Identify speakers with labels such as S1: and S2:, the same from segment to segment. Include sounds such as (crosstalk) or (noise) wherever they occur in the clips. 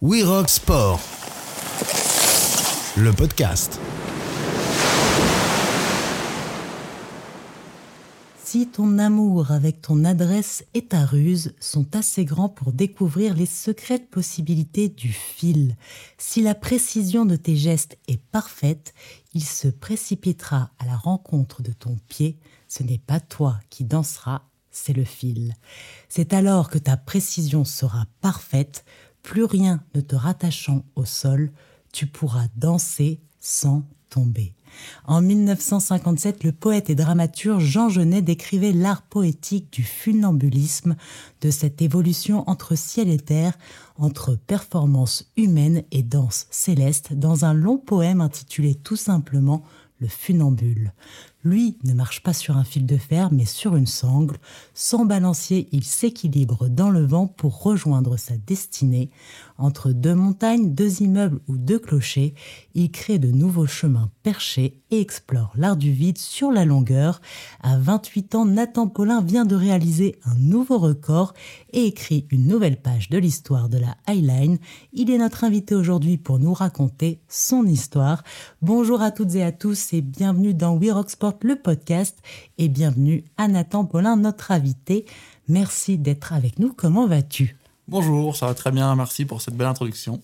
S1: We Rock Sport, le podcast.
S2: Si ton amour avec ton adresse et ta ruse sont assez grands pour découvrir les secrètes possibilités du fil, si la précision de tes gestes est parfaite, il se précipitera à la rencontre de ton pied. Ce n'est pas toi qui danseras, c'est le fil. C'est alors que ta précision sera parfaite, plus rien ne te rattachant au sol, tu pourras danser sans tomber. En 1957, le poète et dramaturge Jean Genet décrivait l'art poétique du funambulisme, de cette évolution entre ciel et terre, entre performance humaine et danse céleste, dans un long poème intitulé tout simplement Le funambule. Lui ne marche pas sur un fil de fer, mais sur une sangle. Sans balancier, il s'équilibre dans le vent pour rejoindre sa destinée. Entre deux montagnes, deux immeubles ou deux clochers, il crée de nouveaux chemins perchés et explore l'art du vide sur la longueur. À 28 ans, Nathan Paulin vient de réaliser un nouveau record et écrit une nouvelle page de l'histoire de la Highline. Il est notre invité aujourd'hui pour nous raconter son histoire. Bonjour à toutes et à tous et bienvenue dans We Rock Sport le podcast et bienvenue à Nathan Paulin, notre invité. Merci d'être avec nous. Comment vas-tu?
S3: Bonjour, ça va très bien. Merci pour cette belle introduction.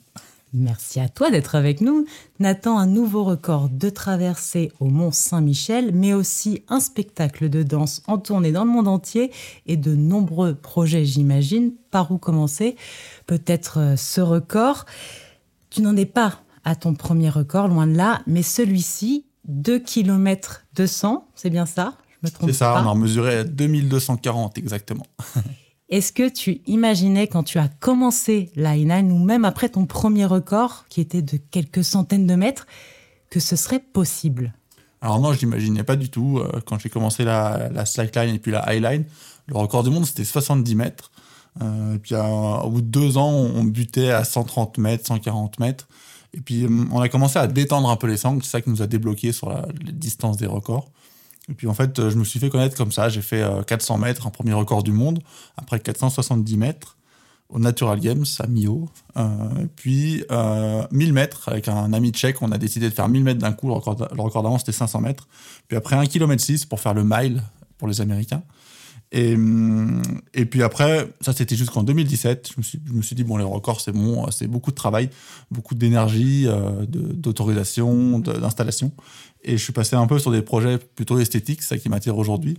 S2: Merci à toi d'être avec nous. Nathan, un nouveau record de traversée au Mont Saint-Michel, mais aussi un spectacle de danse en tournée dans le monde entier et de nombreux projets, j'imagine. Par où commencer? Peut-être euh, ce record. Tu n'en es pas à ton premier record, loin de là, mais celui-ci, 2 km 200, c'est bien ça?
S3: Je me trompe C'est ça, on en mesurait 2240 exactement. (laughs)
S2: Est-ce que tu imaginais quand tu as commencé l'I9 ou même après ton premier record qui était de quelques centaines de mètres que ce serait possible?
S3: Alors non, je n'imaginais pas du tout. Euh, quand j'ai commencé la, la slackline et puis la highline, le record du monde c'était 70 mètres. Euh, et puis au bout de deux ans, on butait à 130 mètres, 140 mètres. Et puis, euh, on a commencé à détendre un peu les sangles. C'est ça qui nous a débloqué sur la, distance des records. Et puis, en fait, euh, je me suis fait connaître comme ça. J'ai fait 400 euh, mètres, un premier record du monde. Après 470 mètres au Natural Games à Mio. puis 1000 mètres avec un ami tchèque. On a décidé de faire 1000 mètres d'un coup. Le record, le record d'avant, c'était 500 mètres. Puis après 1 km 6 pour faire le mile pour les Américains. Et, hum, et puis après, ça c'était jusqu'en 2017. Je me, suis, je me suis dit, bon, les records, c'est bon, c'est beaucoup de travail, beaucoup d'énergie, euh, d'autorisation, d'installation. Et je suis passé un peu sur des projets plutôt esthétiques, ça qui m'attire aujourd'hui.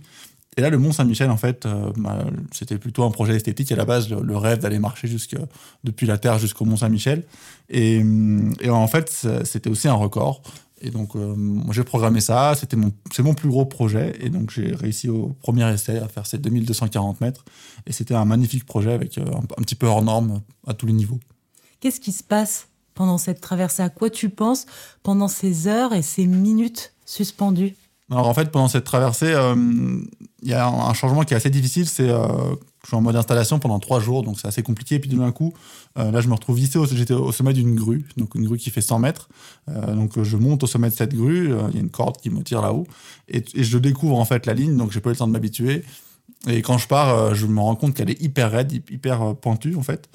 S3: Et là, le Mont Saint-Michel, en fait, euh, bah, c'était plutôt un projet esthétique. À la base, le, rêve d'aller marcher jusque, depuis la Terre jusqu'au Mont Saint-Michel. Et, hum, et, en fait, c'était aussi un record. Et donc, euh, j'ai programmé ça. C'était mon, c'est mon plus gros projet. Et donc, j'ai réussi au premier essai à faire ces 2240 mètres. Et c'était un magnifique projet avec euh, un, petit peu hors norme à tous les niveaux.
S2: Qu'est-ce qui se passe pendant cette traversée? À quoi tu penses pendant ces heures et ces minutes suspendues?
S3: Alors, en fait, pendant cette traversée, euh, il y a un changement qui est assez difficile. C'est je suis en mode installation pendant trois jours, donc c'est assez compliqué. Et puis d'un coup, euh, là, je me retrouve vissé, au sommet d'une grue, donc une grue qui fait 100 mètres. Euh, donc je monte au sommet de cette grue, euh, il y a une corde qui me tire là-haut, et, je découvre en fait la ligne, donc j'ai pas eu le temps de m'habituer. Et quand je pars, je me rends compte qu'elle est hyper raide, hyper pointue en fait.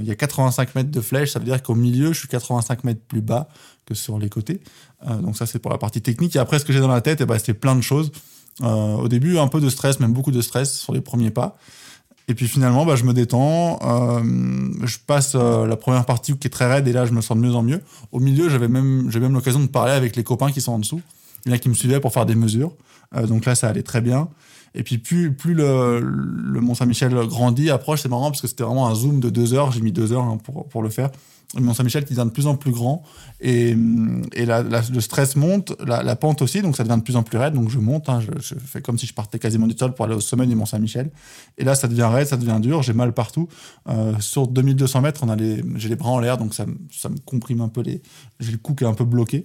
S3: il y a 85 mètres de flèche, ça veut dire qu'au milieu, je suis 85 mètres plus bas que sur les côtés. donc ça, c'est pour la partie technique. Et après, ce que j'ai dans la tête, eh ben, c'est plein de choses. au début, un peu de stress, même beaucoup de stress sur les premiers pas. Et puis finalement, bah, je me détends, euh, je passe euh, la première partie qui est très raide et là, je me sens de mieux en mieux. Au milieu, j'avais même, j'ai même l'occasion de parler avec les copains qui sont en dessous. Il qui me suivaient pour faire des mesures. Euh, donc là, ça allait très bien. Et puis plus, plus le, le Mont-Saint-Michel grandit, approche, c'est marrant parce que c'était vraiment un zoom de deux heures. J'ai mis deux heures hein, pour, pour le faire Mont-Saint-Michel qui devient de plus en plus grand et, et le stress monte, la, pente aussi, donc ça devient de plus en plus raide. Donc je monte, hein, je, fais comme si je partais quasiment du sol pour aller au sommet du Mont-Saint-Michel. Et là, ça devient raide, ça devient dur, j'ai mal partout. Euh, sur 2200 mètres, j'ai les bras en l'air, donc ça, me comprime un peu. J'ai le cou qui est un peu bloqué.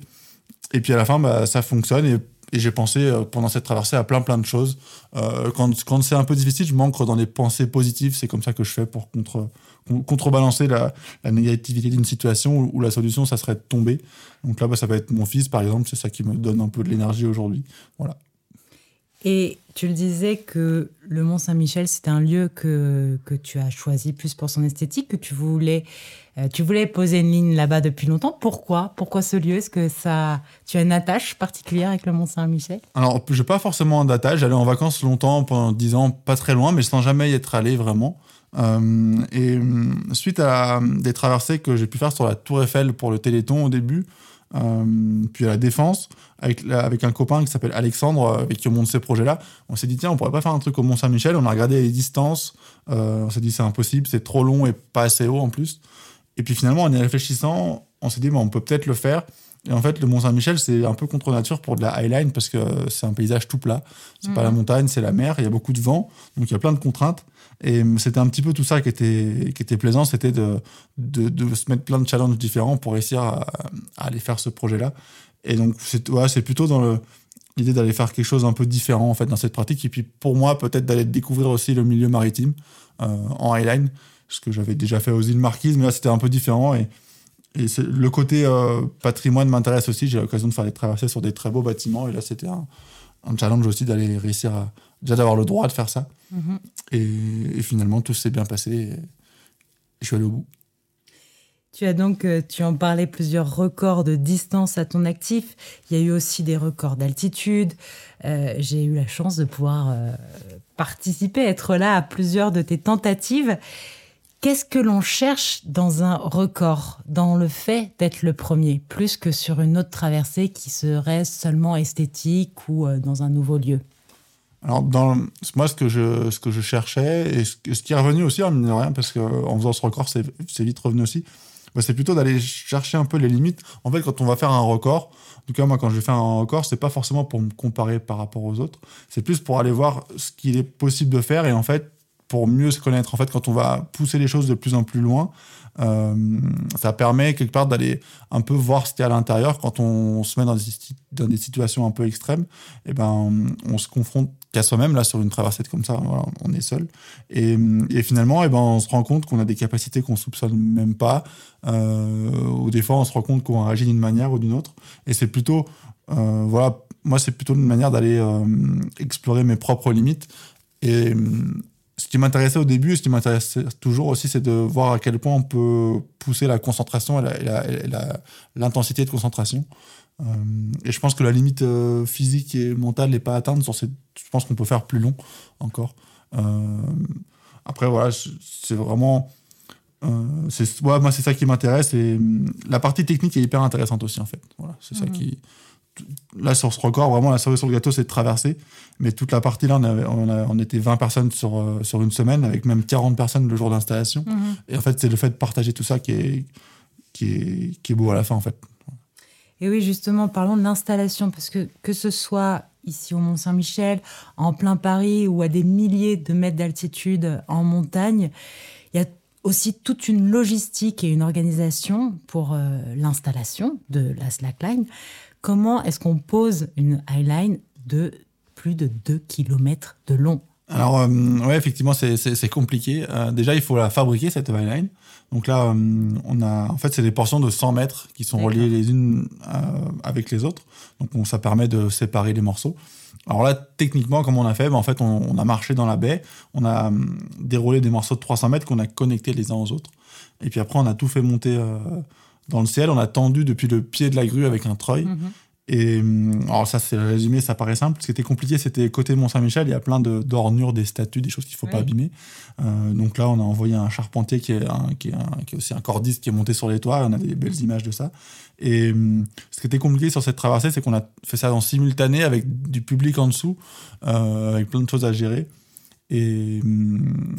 S3: Et puis à la fin, bah, ça fonctionne et et j'ai pensé euh, pendant cette traversée à plein plein de choses. Euh, quand quand c'est un peu difficile, je m'ancre dans des pensées positives. C'est comme ça que je fais pour contre, contrebalancer la, la négativité d'une situation où, la solution, ça serait de tomber. Donc là, bah, ça va être mon fils, par exemple. C'est ça qui me donne un peu de l'énergie aujourd'hui. Voilà.
S2: Et tu le disais que le Mont Saint-Michel, c'était un lieu que, que tu as choisi plus pour son esthétique, que tu voulais, euh, tu voulais poser une ligne là-bas depuis longtemps. Pourquoi? Pourquoi ce lieu? Est-ce que ça, tu as une attache particulière avec le Mont Saint-Michel
S3: Alors, je n'ai pas forcément d'attache. J'allais en vacances longtemps, pendant 10 ans, pas très loin, mais sans jamais y être allé vraiment. Euh, et suite à des traversées que j'ai pu faire sur la Tour Eiffel pour le Téléthon au début, euh, puis à la Défense, avec, avec un copain qui s'appelle Alexandre, euh, avec qui on monte ces projets-là. On s'est dit, tiens, on pourrait pas faire un truc au Mont-Saint-Michel. On a regardé les distances. Euh, on s'est dit, c'est impossible, c'est trop long et pas assez haut en plus. Et puis finalement, en y réfléchissant, on s'est dit, on peut peut-être le faire. Et en fait, le Mont-Saint-Michel, c'est un peu contre nature pour de la highline parce que c'est un paysage tout plat. C'est pas la montagne, c'est la mer. Il y a beaucoup de vent, donc il y a plein de contraintes. Et c'était un petit peu tout ça qui était, qui était plaisant, c'était de, de, se mettre plein de challenges différents pour réussir à, aller faire ce projet-là. Et donc, c'est ouais, plutôt dans l'idée d'aller faire quelque chose un peu différent en fait dans cette pratique. Et puis pour moi, peut-être d'aller découvrir aussi le milieu maritime euh, en highline, ce que j'avais déjà fait aux îles Marquises, mais là c'était un peu différent. Et, et le côté euh, patrimoine m'intéresse aussi. J'ai l'occasion de faire des traversées sur des très beaux bâtiments. Et là, c'était un, un, challenge aussi d'aller réussir à, déjà d'avoir le droit de faire ça. Mhm. et, finalement, tout s'est bien passé. Et je suis allé au bout.
S2: Tu as donc, euh, tu en parlais, plusieurs records de distance à ton actif. Il y a eu aussi des records d'altitude. Euh, j'ai eu la chance de pouvoir euh, participer, être là à plusieurs de tes tentatives. Qu'est-ce que l'on cherche dans un record, dans le fait d'être le premier, plus que sur une autre traversée qui serait seulement esthétique ou dans un nouveau lieu?
S3: Alors, moi, ce que, je, ce que je cherchais, et ce, qui est revenu aussi, en hein, rien, parce qu'en faisant ce record, c'est vite revenu aussi, bah, c'est plutôt d'aller chercher un peu les limites. En fait, quand on va faire un record, en tout cas, moi, quand je faire un record, c'est pas forcément pour me comparer par rapport aux autres, c'est plus pour aller voir ce qu'il est possible de faire et en fait, pour mieux se connaître. En fait, quand on va pousser les choses de plus en plus loin, euh, ça permet quelque part d'aller un peu voir ce qu'il y a à l'intérieur quand on se met dans des, dans des situations un peu extrêmes. Et eh ben, on se confronte qu'à soi-même là sur une traversée comme ça. on est seul. Et, finalement, et eh ben, on se rend compte qu'on a des capacités qu'on soupçonne même pas. Euh, ou des fois, on se rend compte qu'on réagit d'une manière ou d'une autre. Et c'est plutôt, euh, voilà, moi, c'est plutôt une manière d'aller euh, explorer mes propres limites. Et ce qui m'intéressait au début et ce qui m'intéresse toujours aussi, c'est de voir à quel point on peut pousser la concentration et l'intensité de concentration. Euh, et je pense que la limite euh, physique et mentale n'est pas atteinte. Sur je pense qu'on peut faire plus long encore. Euh, après, voilà, c'est vraiment. c'est moi, c'est ça qui m'intéresse. Et la partie technique est hyper intéressante aussi, en fait. Voilà, c'est ça mhm. qui là, sur ce record, vraiment, la cerise sur le gâteau, c'est de traverser. Mais toute la partie là, on, on, était 20 personnes sur, euh, sur une semaine, avec même 40 personnes le jour d'installation. Mhm. Et en fait, c'est le fait de partager tout ça qui est, qui est, qui est beau à la fin, en fait.
S2: Et oui, justement, parlons de l'installation, parce que que ce soit ici au Mont-Saint-Michel, en plein Paris ou à des milliers de mètres d'altitude en montagne, il y a aussi toute une logistique et une organisation pour euh, l'installation de la slackline comment est-ce qu'on pose une highline de plus de 2 km de long?
S3: Alors, euh, effectivement, c'est compliqué. Euh, déjà, il faut la fabriquer, cette highline. Donc là, euh, on a, en fait, c'est des portions de 100 mètres qui sont reliées les unes avec les autres. Donc, ça permet de séparer les morceaux. Alors là, techniquement, comme on a fait, ben, en fait, on, a marché dans la baie, on a déroulé des morceaux de 300 mètres qu'on a connectés les uns aux autres. Et puis après, on a tout fait monter dans le ciel. On a tendu depuis le pied de la grue avec un treuil. Mhm. Et hum, alors ça, c'est résumé, ça paraît simple. Ce qui était compliqué, c'était côté Mont-Saint-Michel, il y a plein d'ornures, des statues, des choses qu'il ne faut pas abîmer. Euh, donc là, on a envoyé un charpentier qui est, qui, est qui est, aussi un cordiste qui est monté sur les toits. On a des belles images de ça. Et hum, ce qui était compliqué sur cette traversée, c'est qu'on a fait ça en simultané avec du public en dessous, euh, avec plein de choses à gérer. Et hum,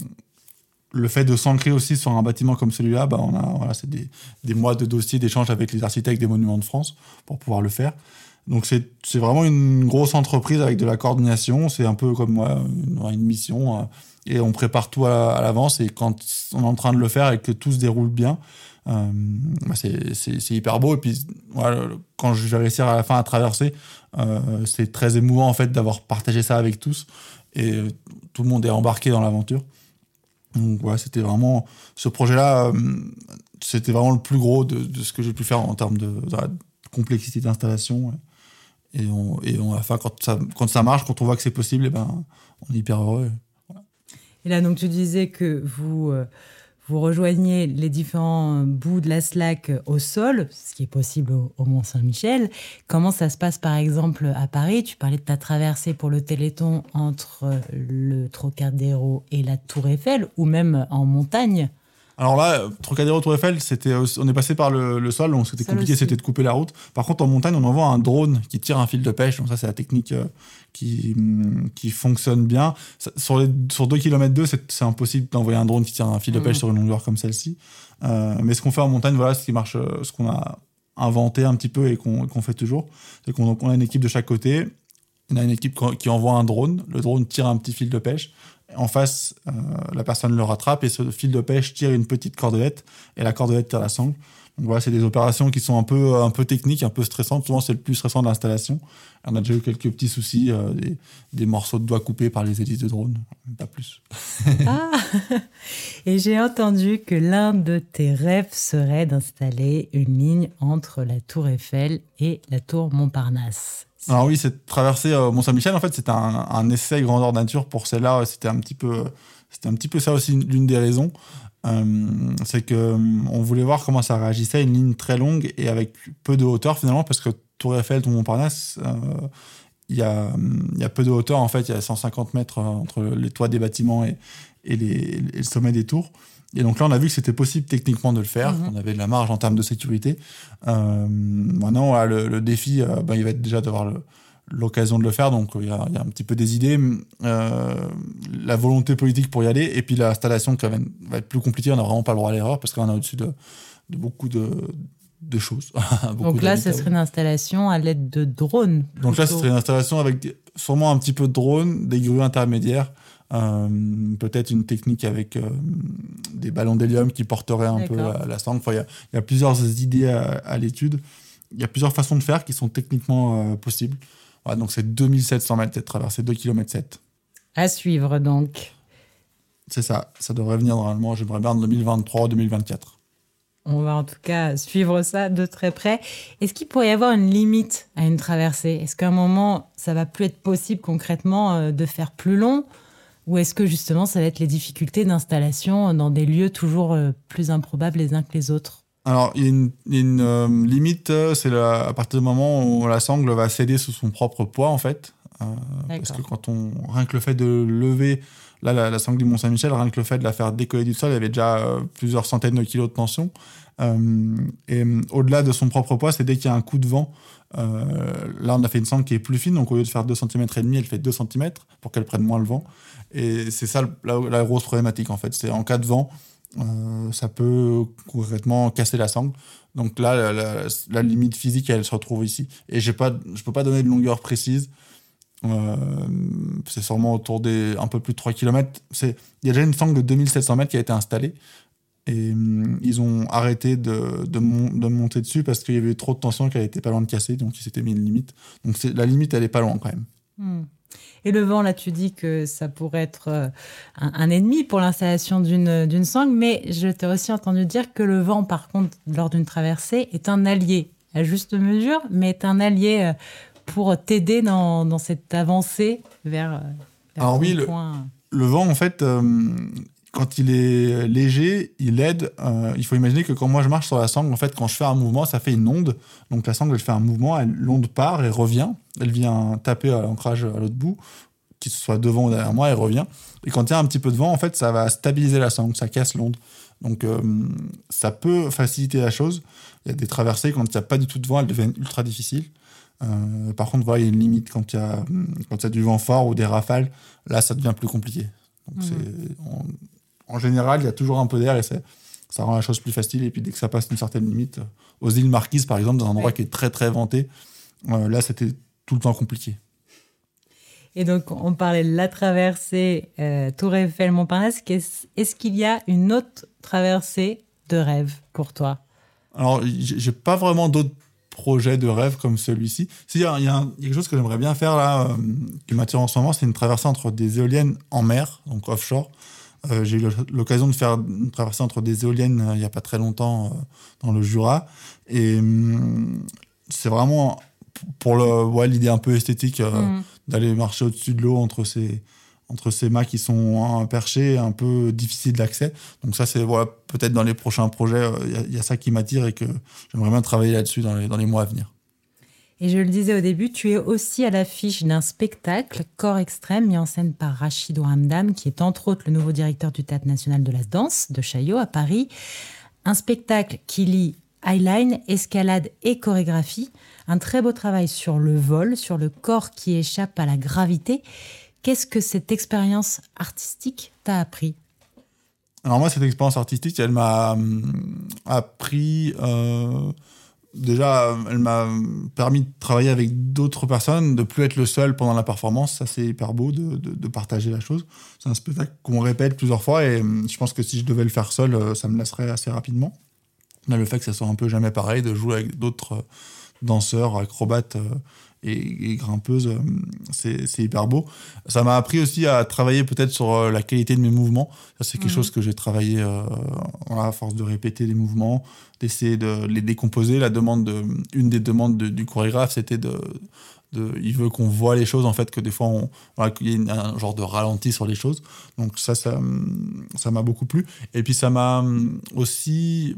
S3: le fait de s'ancrer aussi sur un bâtiment comme celui-là, bah on a, voilà, c'est des, des, mois de dossiers d'échange avec les architectes des monuments de France pour pouvoir le faire. Donc c'est, c'est vraiment une grosse entreprise avec de la coordination. C'est un peu comme moi, une, mission. Euh, et on prépare tout à, l'avance. Et quand on est en train de le faire et que tout se déroule bien, euh, bah c'est, c'est, hyper beau. Et puis quand je vais réussir à la fin à traverser, euh, c'est très émouvant en fait d'avoir partagé ça avec tous. Et tout le monde est embarqué dans l'aventure. Donc ouais, c'était vraiment ce projet-là, euh, c'était vraiment le plus gros de, ce que j'ai pu faire en termes de, complexité d'installation. Et, on, et on, quand, ça, quand ça marche, quand on voit que c'est possible, et ben, on est hyper heureux.
S2: Et là, donc, tu disais que vous, euh, vous rejoignez les différents bouts de la slack au sol, ce qui est possible au, Mont-Saint-Michel. Comment ça se passe, par exemple, à Paris? Tu parlais de ta traversée pour le Téléthon entre le Trocadéro et la Tour Eiffel, ou même en montagne
S3: alors là, Trocadéro Tour Eiffel, c'était, on est passé par le, sol, donc c'était compliqué, c'était de couper la route. Par contre, en montagne, on envoie un drone qui tire un fil de pêche. Donc ça, c'est la technique euh, qui, qui fonctionne bien. sur, les, sur 2 km 2, c'est, impossible d'envoyer un drone qui tire un fil de pêche mmh. sur une longueur comme celle-ci. Euh, mais ce qu'on fait en montagne, voilà, ce qui marche, euh, ce qu'on a inventé un petit peu et qu'on, fait toujours, c'est qu'on on a une équipe de chaque côté. On a une équipe qui envoie un drone. Le drone tire un petit fil de pêche en face, euh, la personne le rattrape et ce fil de pêche tire une petite cordelette et la cordelette tire la sangle. Donc voilà, c'est des opérations qui sont un peu, un peu techniques, un peu stressantes. Souvent, c'est le plus stressant de l'installation. On a déjà eu quelques petits soucis, euh, des, morceaux de doigts coupés par les hélices de drone, pas plus.
S2: ah Et j'ai entendu que l'un de tes rêves serait d'installer une ligne entre la tour Eiffel et la tour Montparnasse.
S3: Alors oui, cette traversée euh, Mont-Saint-Michel, en fait, c'était un, essai grandeur nature pour celle-là. C'était un petit peu, c'était un petit peu ça aussi l'une des raisons. Euh, c'est que euh, on voulait voir comment ça réagissait une ligne très longue et avec peu de hauteur finalement, parce que Tour Eiffel, Tour Montparnasse, il y, a, y a peu de hauteur en fait. Il y a 150 mètres entre les toits des bâtiments et, et, les, le sommet des tours. Et donc là, on a vu que c'était possible techniquement de le faire. Mhm. On avait de la marge en termes de sécurité. Euh, maintenant, le, défi, euh, ben, il va être déjà d'avoir l'occasion de le faire. Donc, il y, a, un petit peu des idées, euh, la volonté politique pour y aller, et puis l'installation qui va, être plus compliquée. On n'a vraiment pas le droit à l'erreur parce qu'on est au-dessus de, beaucoup de, choses. (laughs)
S2: donc là, ce serait une installation à l'aide de drones.
S3: Donc là, ce serait une installation avec sûrement un petit peu de drones, des grues intermédiaires. Euh, peut-être une technique avec euh, des ballons d'hélium qui porteraient un peu la, sangle. il y, a plusieurs idées à, l'étude. Il y a plusieurs façons de faire qui sont techniquement euh, possibles. donc c'est 2700 mètres cette traversée, 2 km 7.
S2: À suivre donc.
S3: C'est ça, ça devrait venir normalement, j'aimerais bien en 2023-2024.
S2: On va en tout cas suivre ça de très près. Est-ce qu'il pourrait y avoir une limite à une traversée? Est-ce qu'à un moment, ça va plus être possible concrètement de faire plus long? Ou est-ce que justement ça va être les difficultés d'installation dans des lieux toujours euh, plus improbables les uns que les autres?
S3: Alors, il y a une, euh, limite, euh, c'est à partir du moment où la sangle va céder sous son propre poids, en fait. parce que quand on. Rien que le fait de lever. Là, la, sangle du Mont-Saint-Michel, rien que le fait de la faire décoller du sol, il y avait déjà plusieurs centaines de kilos de tension. et au-delà de son propre poids, c'est dès qu'il y a un coup de vent. Là, on a fait une sangle qui est plus fine, donc au lieu de faire 2 cm et demi, elle fait 2 cm pour qu'elle prenne moins le vent. Et c'est ça la, grosse problématique en fait. C'est en cas de vent, euh, ça peut concrètement casser la sangle. Donc là, la, limite physique, elle se retrouve ici. Et je ne peux pas donner de longueur précise. Euh, c'est sûrement autour des un peu plus de 3 km. Il y a déjà une sangle de 2700 mètres qui a été installée. Et hum, ils ont arrêté de, de, monter dessus parce qu'il y avait trop de tension qu'elle était pas loin de casser. Donc ils s'étaient mis une limite. Donc la limite, elle est pas loin quand même.
S2: Hmm. Et le vent, là, tu dis que ça pourrait être euh, un, ennemi pour l'installation d'une sangle, mais je t'ai aussi entendu dire que le vent, par contre, lors d'une traversée, est un allié, à juste mesure, mais est un allié euh, pour t'aider dans, dans, cette avancée vers, euh,
S3: vers Alors oui, point. Le, le, vent, en fait, quand il est léger, il aide. il faut imaginer que quand moi je marche sur la sangle, en fait, quand je fais un mouvement, ça fait une onde. Donc la sangle, elle fait un mouvement, l'onde part et revient elle vient taper à l'ancrage à l'autre bout, qu'il soit devant ou derrière moi, elle revient. Et quand il y a un petit peu de vent, en fait, ça va stabiliser la sangle, ça casse l'onde. Donc euh, ça peut faciliter la chose. Il y a des traversées, quand il n'y a pas du tout de vent, elles deviennent ultra difficiles. Euh, par contre, voilà, il y a une limite quand il y a, quand il y a du vent fort ou des rafales, là, ça devient plus compliqué. Donc, mmh. En, général, il y a toujours un peu d'air et ça rend la chose plus facile. Et puis, dès que ça passe une certaine limite, aux îles Marquises, par exemple, dans un endroit qui est très, très venté, euh, là, c'était tout le temps compliqué.
S2: Et donc, on parlait de la traversée euh, Tour Eiffel, Montparnasse. Est-ce qu'il y a une autre traversée de rêve pour toi?
S3: Alors, j'ai pas vraiment d'autres projets de rêve comme celui-ci. Il y, a, quelque chose que j'aimerais bien faire là, euh, qui m'attire en ce moment, c'est une traversée entre des éoliennes en mer, donc offshore. Euh, j'ai eu l'occasion de faire une traversée entre des éoliennes il n'y a pas très longtemps dans le Jura. Et hum, c'est vraiment pour le, ouais, l'idée un peu esthétique mm. d'aller marcher au-dessus de l'eau entre ces, entre ces mâts qui sont hein, perchés un peu difficiles d'accès. Donc ça, c'est voilà, peut-être dans les prochains projets, il y, a ça qui m'attire et que j'aimerais bien travailler là-dessus dans les, dans les mois à venir.
S2: Et je le disais au début, tu es aussi à l'affiche d'un spectacle, Corps extrême, mis en scène par Rachid Hamdam, qui est entre autres le nouveau directeur du Théâtre national de la danse de Chaillot à Paris. Un spectacle qui lie highline, escalade et chorégraphie. Un très beau travail sur le vol, sur le corps qui échappe à la gravité. Qu'est-ce que cette expérience artistique t'a appris?
S3: Alors moi, cette expérience artistique, elle m'a hum, appris... Euh, déjà, elle m'a permis de travailler avec d'autres personnes, de plus être le seul pendant la performance. Ça, c'est hyper beau de, de, partager la chose. C'est un spectacle qu'on répète plusieurs fois et hum, je pense que si je devais le faire seul, euh, ça me lasserait assez rapidement. Là, le fait que ça soit un peu jamais pareil, de jouer avec d'autres euh, danseurs, acrobates euh, et, grimpeuses, c'est hyper beau. Ça m'a appris aussi à travailler peut-être sur la qualité de mes mouvements. Ça, c'est quelque mhm. chose que j'ai travaillé à force de répéter les mouvements, d'essayer de les décomposer. La demande de, une des demandes du chorégraphe, c'était de, de, il veut qu'on voit les choses en fait que des fois on voilà, qu'il y ait un genre de ralenti sur les choses donc ça ça ça m'a beaucoup plu et puis ça m'a aussi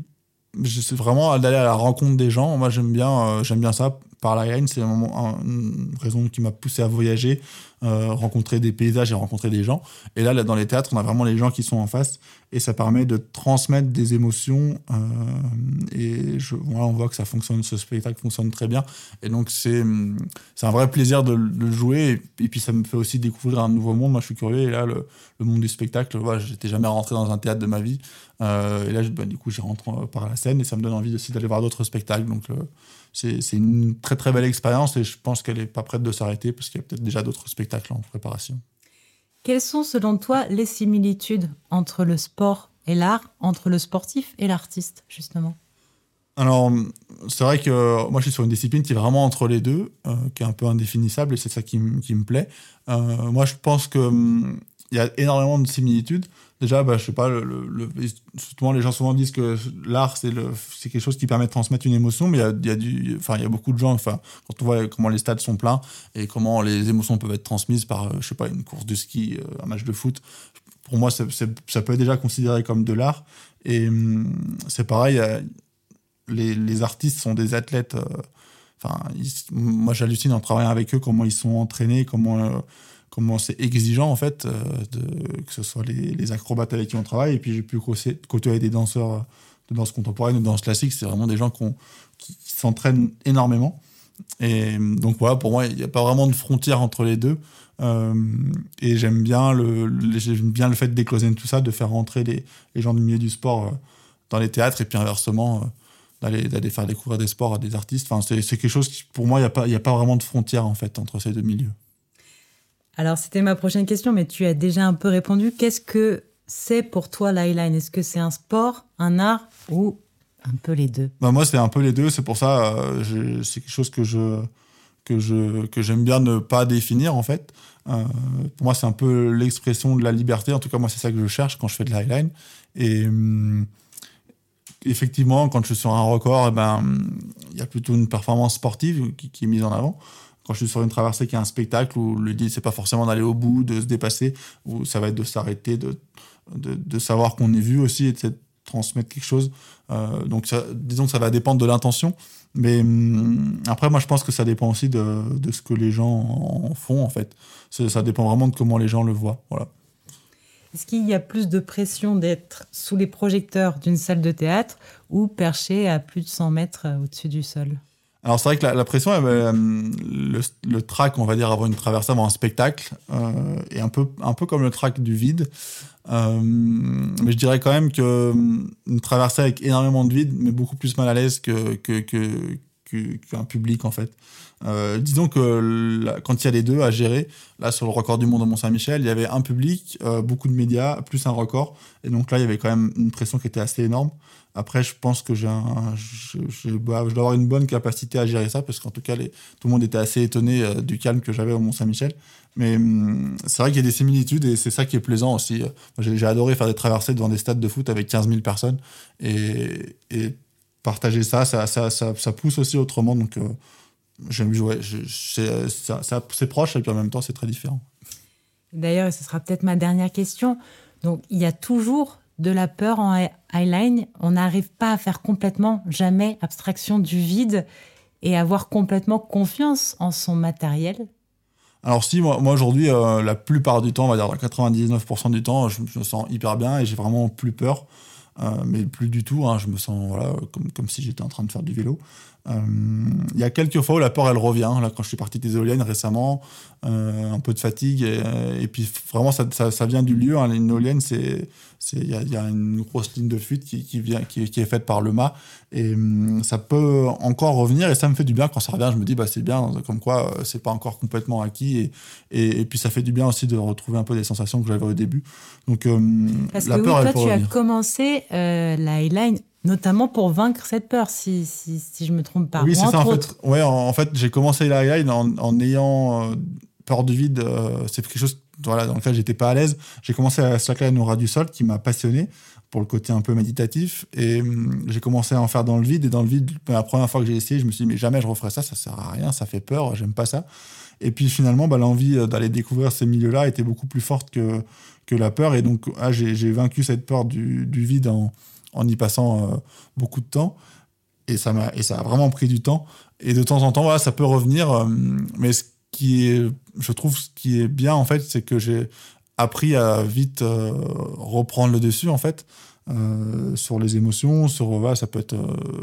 S3: je sais vraiment d'aller à la rencontre des gens moi j'aime bien euh, j'aime bien ça par la haine c'est une raison qui m'a poussé à voyager euh, rencontrer des paysages et rencontrer des gens. Et là, dans les théâtres, on a vraiment les gens qui sont en face et ça permet de transmettre des émotions. Euh, et je, voilà, on voit que ça fonctionne, ce spectacle fonctionne très bien. Et donc, c'est un vrai plaisir de, le jouer. Et, puis, ça me fait aussi découvrir un nouveau monde. Moi, je suis curieux. Et là, le, monde du spectacle, voilà, j'étais jamais rentré dans un théâtre de ma vie. Euh, et là, bah, du coup, j'y rentre par la scène et ça me donne envie aussi d'aller voir d'autres spectacles. C'est une très très belle expérience et je pense qu'elle n'est pas prête de s'arrêter parce qu'il y a peut-être déjà d'autres spectacles en préparation.
S2: Quelles sont selon toi les similitudes entre le sport et l'art, entre le sportif et l'artiste justement?
S3: Alors, c'est vrai que moi, je suis sur une discipline qui est vraiment entre les deux, euh, qui est un peu indéfinissable, et c'est ça qui, me plaît. Euh, moi, je pense qu'il hum, y a énormément de similitudes. Déjà, bah, je sais pas, le, le, souvent, les gens souvent disent que l'art, c'est quelque chose qui permet de transmettre une émotion, mais il y a, y, a il beaucoup de gens, quand on voit comment les stades sont pleins et comment les émotions peuvent être transmises par, euh, je sais pas, une course de ski, euh, un match de foot, pour moi, ça, peut être déjà considéré comme de l'art. Et hum, c'est pareil, les, les, artistes sont des athlètes. Euh, moi, j'hallucine en travaillant avec eux, comment ils sont entraînés, comment comment c'est exigeant en fait, euh, de, que ce soit les, acrobates avec qui on travaille, et puis j'ai pu côtoyer des danseurs de danse contemporaine ou de danse classique, c'est vraiment des gens qui, s'entraînent énormément. Et donc voilà, pour moi, il n'y a pas vraiment de frontière entre les deux. Euh, et j'aime bien le, bien le fait de décloisonner tout ça, de faire rentrer les, gens du milieu du sport euh, dans les théâtres, et puis inversement, d'aller, faire découvrir des sports à des artistes. Enfin, c'est, quelque chose qui, pour moi, il n'y a, pas, a pas vraiment de frontière en fait entre ces deux milieux.
S2: Alors, c'était ma prochaine question, mais tu as déjà un peu répondu. Qu'est-ce que c'est pour toi l'eyeline Est-ce que c'est un sport, un art ou un peu les deux?
S3: Bah Moi, c'est un peu les deux. C'est pour ça, euh, c'est quelque chose que je que je que j'aime bien ne pas définir en fait. Euh, pour moi, c'est un peu l'expression de la liberté. En tout cas, moi, c'est ça que je cherche quand je fais de l'eyeline. Et hum, effectivement, quand je suis sur un record, eh ben, il y a plutôt une performance sportive qui est mise en avant je suis sur une traversée qui est un spectacle où le deal c'est pas forcément d'aller au bout, de se dépasser, où ça va être de s'arrêter, de, de, savoir qu'on est vu aussi et de transmettre quelque chose. Euh, donc ça, disons que ça va dépendre de l'intention. Mais hum, après, moi je pense que ça dépend aussi de, de ce que les gens en font en fait. Ça dépend vraiment de comment les gens le voient. Voilà.
S2: Est-ce qu'il y a plus de pression d'être sous les projecteurs d'une salle de théâtre ou perché à plus de 100 mètres au-dessus du sol?
S3: Alors c'est vrai que la, pression, euh, le, le, track, on va dire, avant une traversée, avant un spectacle, euh, est un peu, un peu comme le track du vide. Euh, mais je dirais quand même que euh, traversée avec énormément de vide, mais beaucoup plus mal à l'aise que, que, que, qu'un public en fait. Euh, disons que quand il y a les deux à gérer, là sur le record du monde au Mont-Saint-Michel, il y avait un public, euh, beaucoup de médias, plus un record. Et donc là, il y avait quand même une pression qui était assez énorme. Après, je pense que j'ai je, dois avoir une bonne capacité à gérer ça, parce qu'en tout cas, tout le monde était assez étonné euh, du calme que j'avais au Mont-Saint-Michel. Mais hum, c'est vrai qu'il y a des similitudes et c'est ça qui est plaisant aussi. J'ai adoré faire des traversées devant des stades de foot avec 15 000 personnes. Et partager ça ça, ça, ça, ça, pousse aussi autrement. Donc, euh, j'aime jouer. C'est proche et puis en même temps, c'est très différent.
S2: D'ailleurs, ce sera peut-être ma dernière question. Donc, il y a toujours de la peur en highline. On n'arrive pas à faire complètement, jamais, abstraction du vide et avoir complètement confiance en son matériel?
S3: Alors si, moi, moi aujourd'hui, euh, la plupart du temps, on va dire 99% du temps, je, me sens hyper bien et j'ai vraiment plus peur. Euh, mais plus du tout, hein, je me sens voilà, comme, comme si j'étais en train de faire du vélo. Euh, il y a quelques fois où la peur, elle revient. Là, quand je suis parti des éoliennes récemment, euh, un peu de fatigue. Et, puis, vraiment, ça, ça, vient du lieu. Hein. Une éolienne, c'est il y, y, a une grosse ligne de fuite qui, qui vient, qui, qui, est faite par le mât. Et ça peut encore revenir. Et ça me fait du bien quand ça revient. Je me dis, bah, c'est bien, comme quoi, euh, c'est pas encore complètement acquis. Et, et, puis, ça fait du bien aussi de retrouver un peu des sensations que j'avais au début. Donc, hum,
S2: Parce la que peur, oui, toi, tu as commencé euh, la Highline notamment pour vaincre cette peur, si, si, si je me trompe pas.
S3: Oui, c'est ça. En fait, ouais, en, fait, j'ai commencé la Highline en, en ayant euh, peur du vide. Euh, c'est quelque chose voilà, dans lequel j'étais pas à l'aise. J'ai commencé à slackline au ras du sol, qui m'a passionné pour le côté un peu méditatif. Et hum, j'ai commencé à en faire dans le vide. Et dans le vide, la première fois que j'ai essayé, je me suis dit, mais jamais je referai ça, ça sert à rien, ça fait peur, j'aime pas ça. Et puis finalement, bah, l'envie euh, d'aller découvrir ces milieux-là était beaucoup plus forte que, que la peur. Et donc, ah, j'ai vaincu cette peur du, du vide en, en y passant euh, beaucoup de temps. Et ça, et ça a vraiment pris du temps. Et de temps en temps, voilà, ça peut revenir. Euh, mais ce qui est, je trouve, ce qui est bien, en fait, c'est que j'ai appris à vite euh, reprendre le dessus, en fait. sur les émotions, sur ça peut être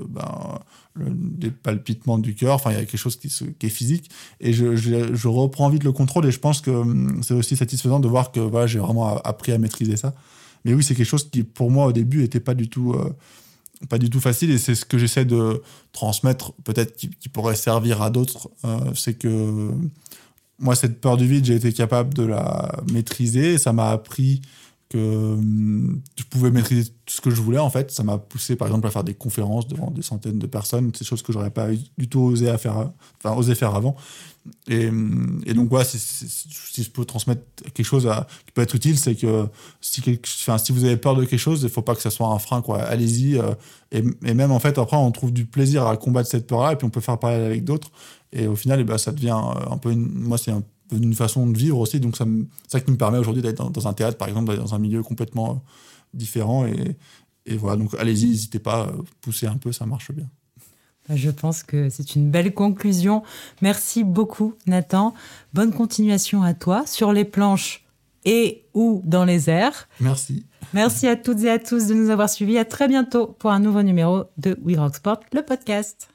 S3: ben, des palpitements du cœur, enfin il y a quelque chose qui, qui est physique, et je, je, reprends vite le contrôle, et je pense que hum, c'est aussi satisfaisant de voir que voilà, j'ai vraiment appris à maîtriser ça. Mais oui, c'est quelque chose qui, pour moi, au début, n'était pas du tout, euh, pas du tout facile. Et c'est ce que j'essaie de transmettre, peut-être qui, pourrait servir à d'autres. Euh, c'est que moi, cette peur du vide, j'ai été capable de la maîtriser. Ça m'a appris que hum, je pouvais maîtriser tout ce que je voulais en fait. Ça m'a poussé par exemple à faire des conférences devant des centaines de personnes, c'est choses que j'aurais pas du tout osé à faire, enfin osé faire avant. Et, hum, et donc voilà, si je peux transmettre quelque chose qui peut être utile, c'est que si, enfin, si vous avez peur de quelque chose, il faut pas que ça soit un frein quoi. Allez-y. Euh, et, et, même en fait après on trouve du plaisir à combattre cette peur là et puis on peut faire parler avec d'autres. Et au final, et eh ben, ça devient un peu une, moi c'est une façon de vivre aussi. Donc, c'est ça qui me permet aujourd'hui d'être dans, un théâtre, par exemple, dans un milieu complètement euh, différent. Et, et voilà, donc allez-y, n'hésitez pas, poussez un peu, ça marche bien.
S2: Bah, je pense que c'est une belle conclusion. Merci beaucoup, Nathan. Bonne continuation à toi sur les planches et ou dans les airs.
S3: Merci.
S2: Merci à toutes et à tous de nous avoir suivis. À très bientôt pour un nouveau numéro de We Rock Sport, le podcast.